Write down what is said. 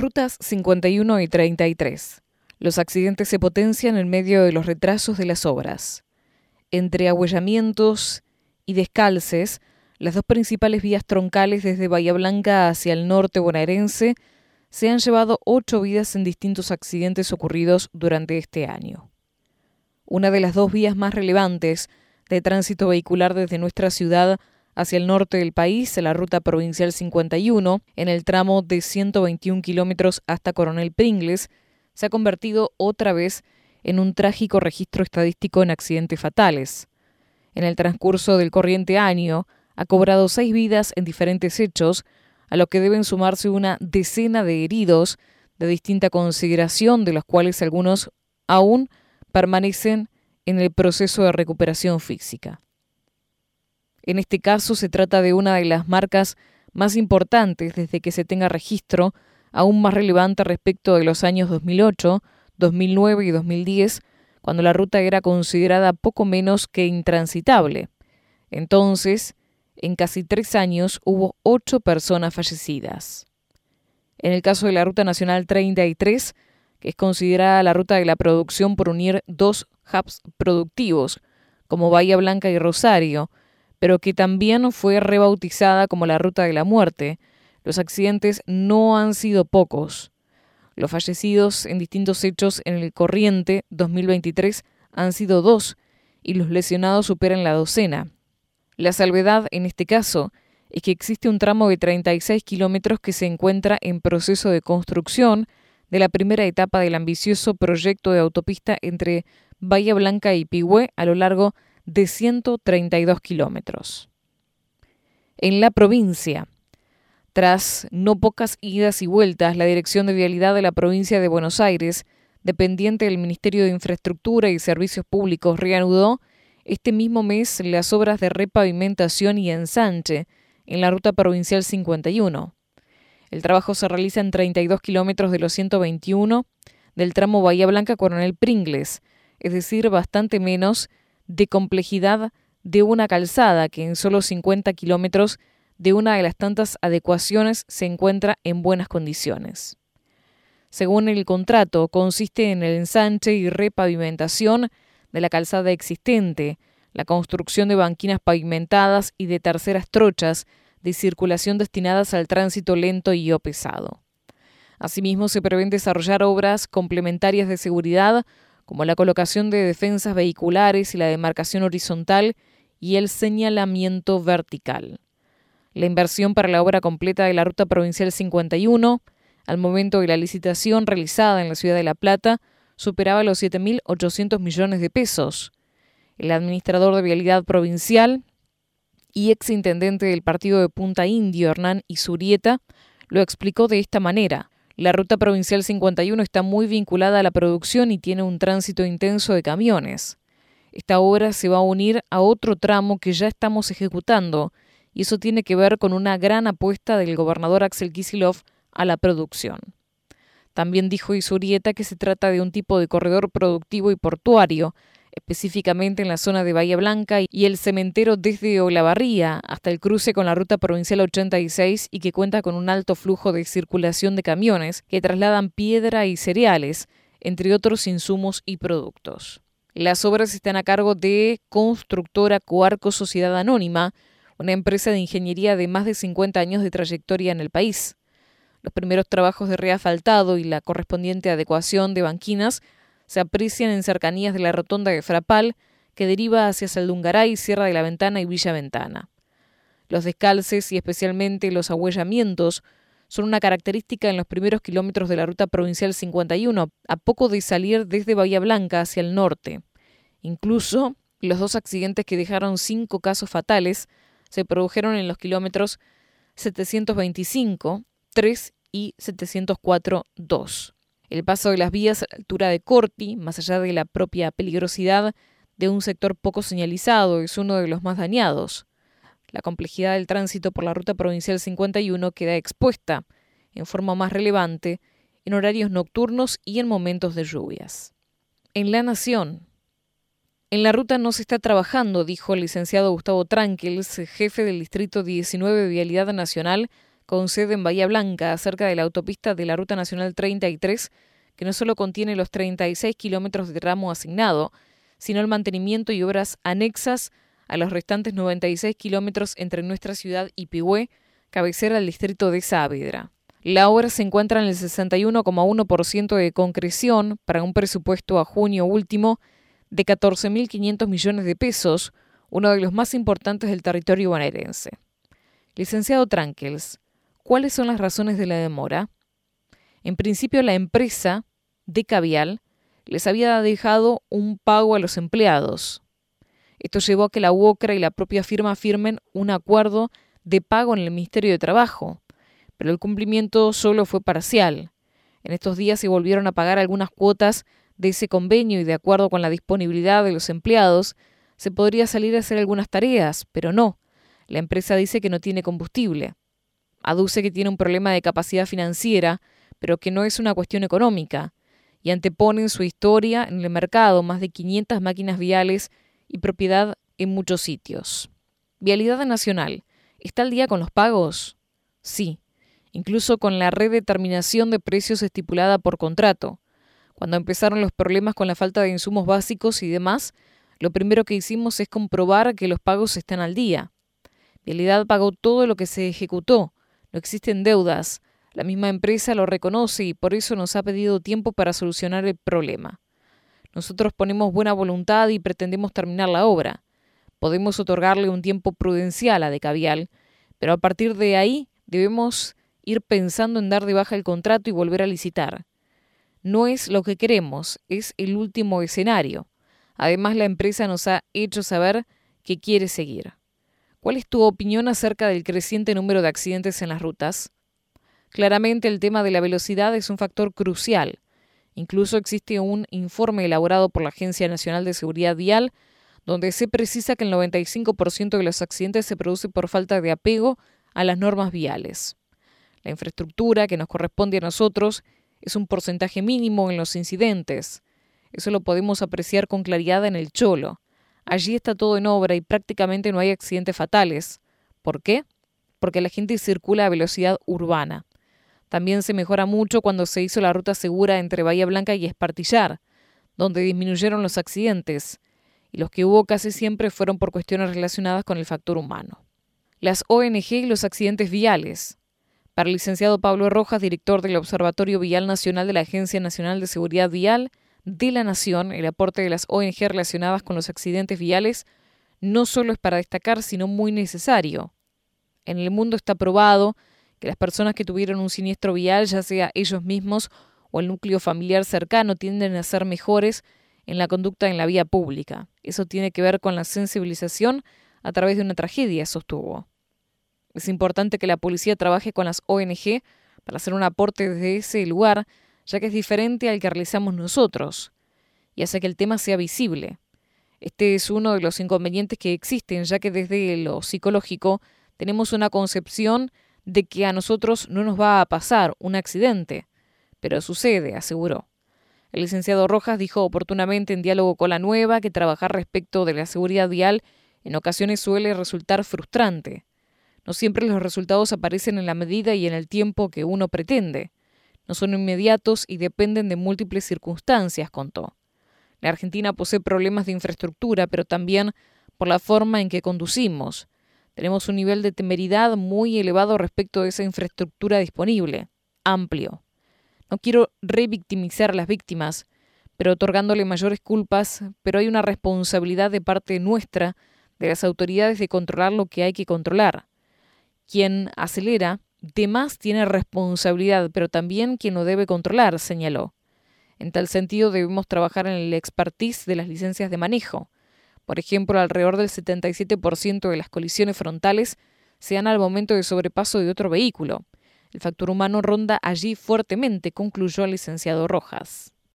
Rutas 51 y 33. Los accidentes se potencian en medio de los retrasos de las obras. Entre ahuellamientos y descalces, las dos principales vías troncales desde Bahía Blanca hacia el norte bonaerense se han llevado ocho vidas en distintos accidentes ocurridos durante este año. Una de las dos vías más relevantes de tránsito vehicular desde nuestra ciudad hacia el norte del país, la ruta provincial 51, en el tramo de 121 kilómetros hasta Coronel Pringles, se ha convertido otra vez en un trágico registro estadístico en accidentes fatales. En el transcurso del corriente año, ha cobrado seis vidas en diferentes hechos, a lo que deben sumarse una decena de heridos de distinta consideración, de los cuales algunos aún permanecen en el proceso de recuperación física. En este caso se trata de una de las marcas más importantes desde que se tenga registro, aún más relevante respecto de los años 2008, 2009 y 2010, cuando la ruta era considerada poco menos que intransitable. Entonces, en casi tres años hubo ocho personas fallecidas. En el caso de la Ruta Nacional 33, que es considerada la ruta de la producción por unir dos hubs productivos, como Bahía Blanca y Rosario, pero que también fue rebautizada como la Ruta de la Muerte, los accidentes no han sido pocos. Los fallecidos en distintos hechos en el corriente 2023 han sido dos y los lesionados superan la docena. La salvedad en este caso es que existe un tramo de 36 kilómetros que se encuentra en proceso de construcción de la primera etapa del ambicioso proyecto de autopista entre Bahía Blanca y Pigüé a lo largo de 132 kilómetros. En la provincia, tras no pocas idas y vueltas, la Dirección de Vialidad de la provincia de Buenos Aires, dependiente del Ministerio de Infraestructura y Servicios Públicos, reanudó este mismo mes las obras de repavimentación y ensanche en la ruta provincial 51. El trabajo se realiza en 32 kilómetros de los 121 del tramo Bahía Blanca Coronel Pringles, es decir, bastante menos de complejidad de una calzada que en solo 50 kilómetros de una de las tantas adecuaciones se encuentra en buenas condiciones. Según el contrato, consiste en el ensanche y repavimentación de la calzada existente, la construcción de banquinas pavimentadas y de terceras trochas de circulación destinadas al tránsito lento y o pesado. Asimismo, se prevén desarrollar obras complementarias de seguridad, como la colocación de defensas vehiculares y la demarcación horizontal y el señalamiento vertical. La inversión para la obra completa de la Ruta Provincial 51, al momento de la licitación realizada en la ciudad de La Plata, superaba los 7.800 millones de pesos. El administrador de Vialidad Provincial y exintendente del partido de Punta Indio, Hernán Isurieta, lo explicó de esta manera. La ruta provincial 51 está muy vinculada a la producción y tiene un tránsito intenso de camiones. Esta obra se va a unir a otro tramo que ya estamos ejecutando, y eso tiene que ver con una gran apuesta del gobernador Axel Kisilov a la producción. También dijo Isurieta que se trata de un tipo de corredor productivo y portuario, específicamente en la zona de Bahía Blanca y el cementero desde Olavarría hasta el cruce con la ruta provincial 86 y que cuenta con un alto flujo de circulación de camiones que trasladan piedra y cereales, entre otros insumos y productos. Las obras están a cargo de Constructora Coarco Sociedad Anónima, una empresa de ingeniería de más de 50 años de trayectoria en el país. Los primeros trabajos de reafaltado y la correspondiente adecuación de banquinas se aprecian en cercanías de la rotonda de Frapal, que deriva hacia Saldungaray, Sierra de la Ventana y Villa Ventana. Los descalces y especialmente los ahuellamientos son una característica en los primeros kilómetros de la ruta provincial 51, a poco de salir desde Bahía Blanca hacia el norte. Incluso los dos accidentes que dejaron cinco casos fatales se produjeron en los kilómetros 725 3 y 704-2. El paso de las vías a la altura de Corti, más allá de la propia peligrosidad de un sector poco señalizado, es uno de los más dañados. La complejidad del tránsito por la ruta provincial 51 queda expuesta, en forma más relevante, en horarios nocturnos y en momentos de lluvias. En La Nación. En la ruta no se está trabajando, dijo el licenciado Gustavo Tranquils, jefe del Distrito 19 de Vialidad Nacional, con sede en Bahía Blanca, cerca de la autopista de la Ruta Nacional 33, que no solo contiene los 36 kilómetros de tramo asignado, sino el mantenimiento y obras anexas a los restantes 96 kilómetros entre nuestra ciudad y Pigüé, cabecera del distrito de Saavedra. La obra se encuentra en el 61,1% de concreción para un presupuesto a junio último de 14.500 millones de pesos, uno de los más importantes del territorio bonaerense. Licenciado Trankels, ¿cuáles son las razones de la demora? En principio, la empresa de Cavial les había dejado un pago a los empleados. Esto llevó a que la UOCRA y la propia firma firmen un acuerdo de pago en el Ministerio de Trabajo, pero el cumplimiento solo fue parcial. En estos días se volvieron a pagar algunas cuotas de ese convenio y de acuerdo con la disponibilidad de los empleados, se podría salir a hacer algunas tareas, pero no. La empresa dice que no tiene combustible. Aduce que tiene un problema de capacidad financiera, pero que no es una cuestión económica, y anteponen su historia en el mercado más de 500 máquinas viales y propiedad en muchos sitios. Vialidad Nacional. ¿Está al día con los pagos? Sí, incluso con la redeterminación de precios estipulada por contrato. Cuando empezaron los problemas con la falta de insumos básicos y demás, lo primero que hicimos es comprobar que los pagos están al día. Vialidad pagó todo lo que se ejecutó, existen deudas, la misma empresa lo reconoce y por eso nos ha pedido tiempo para solucionar el problema. Nosotros ponemos buena voluntad y pretendemos terminar la obra. Podemos otorgarle un tiempo prudencial a Decavial, pero a partir de ahí debemos ir pensando en dar de baja el contrato y volver a licitar. No es lo que queremos, es el último escenario. Además, la empresa nos ha hecho saber que quiere seguir. ¿Cuál es tu opinión acerca del creciente número de accidentes en las rutas? Claramente el tema de la velocidad es un factor crucial. Incluso existe un informe elaborado por la Agencia Nacional de Seguridad Vial donde se precisa que el 95% de los accidentes se produce por falta de apego a las normas viales. La infraestructura que nos corresponde a nosotros es un porcentaje mínimo en los incidentes. Eso lo podemos apreciar con claridad en el Cholo. Allí está todo en obra y prácticamente no hay accidentes fatales. ¿Por qué? Porque la gente circula a velocidad urbana. También se mejora mucho cuando se hizo la ruta segura entre Bahía Blanca y Espartillar, donde disminuyeron los accidentes, y los que hubo casi siempre fueron por cuestiones relacionadas con el factor humano. Las ONG y los accidentes viales. Para el licenciado Pablo Rojas, director del Observatorio Vial Nacional de la Agencia Nacional de Seguridad Vial de la Nación, el aporte de las ONG relacionadas con los accidentes viales no solo es para destacar, sino muy necesario. En el mundo está probado que las personas que tuvieron un siniestro vial, ya sea ellos mismos o el núcleo familiar cercano, tienden a ser mejores en la conducta en la vía pública. Eso tiene que ver con la sensibilización a través de una tragedia, sostuvo. Es importante que la policía trabaje con las ONG para hacer un aporte desde ese lugar, ya que es diferente al que realizamos nosotros, y hace que el tema sea visible. Este es uno de los inconvenientes que existen, ya que desde lo psicológico tenemos una concepción de que a nosotros no nos va a pasar un accidente, pero sucede, aseguró. El licenciado Rojas dijo oportunamente en diálogo con la nueva que trabajar respecto de la seguridad vial en ocasiones suele resultar frustrante. No siempre los resultados aparecen en la medida y en el tiempo que uno pretende. No son inmediatos y dependen de múltiples circunstancias, contó. La Argentina posee problemas de infraestructura, pero también por la forma en que conducimos, tenemos un nivel de temeridad muy elevado respecto de esa infraestructura disponible, amplio. No quiero revictimizar a las víctimas, pero otorgándole mayores culpas, pero hay una responsabilidad de parte nuestra, de las autoridades, de controlar lo que hay que controlar. Quien acelera, de más tiene responsabilidad, pero también quien lo debe controlar, señaló. En tal sentido, debemos trabajar en el expertise de las licencias de manejo, por ejemplo, alrededor del 77% de las colisiones frontales se dan al momento de sobrepaso de otro vehículo. El factor humano ronda allí fuertemente, concluyó el licenciado Rojas.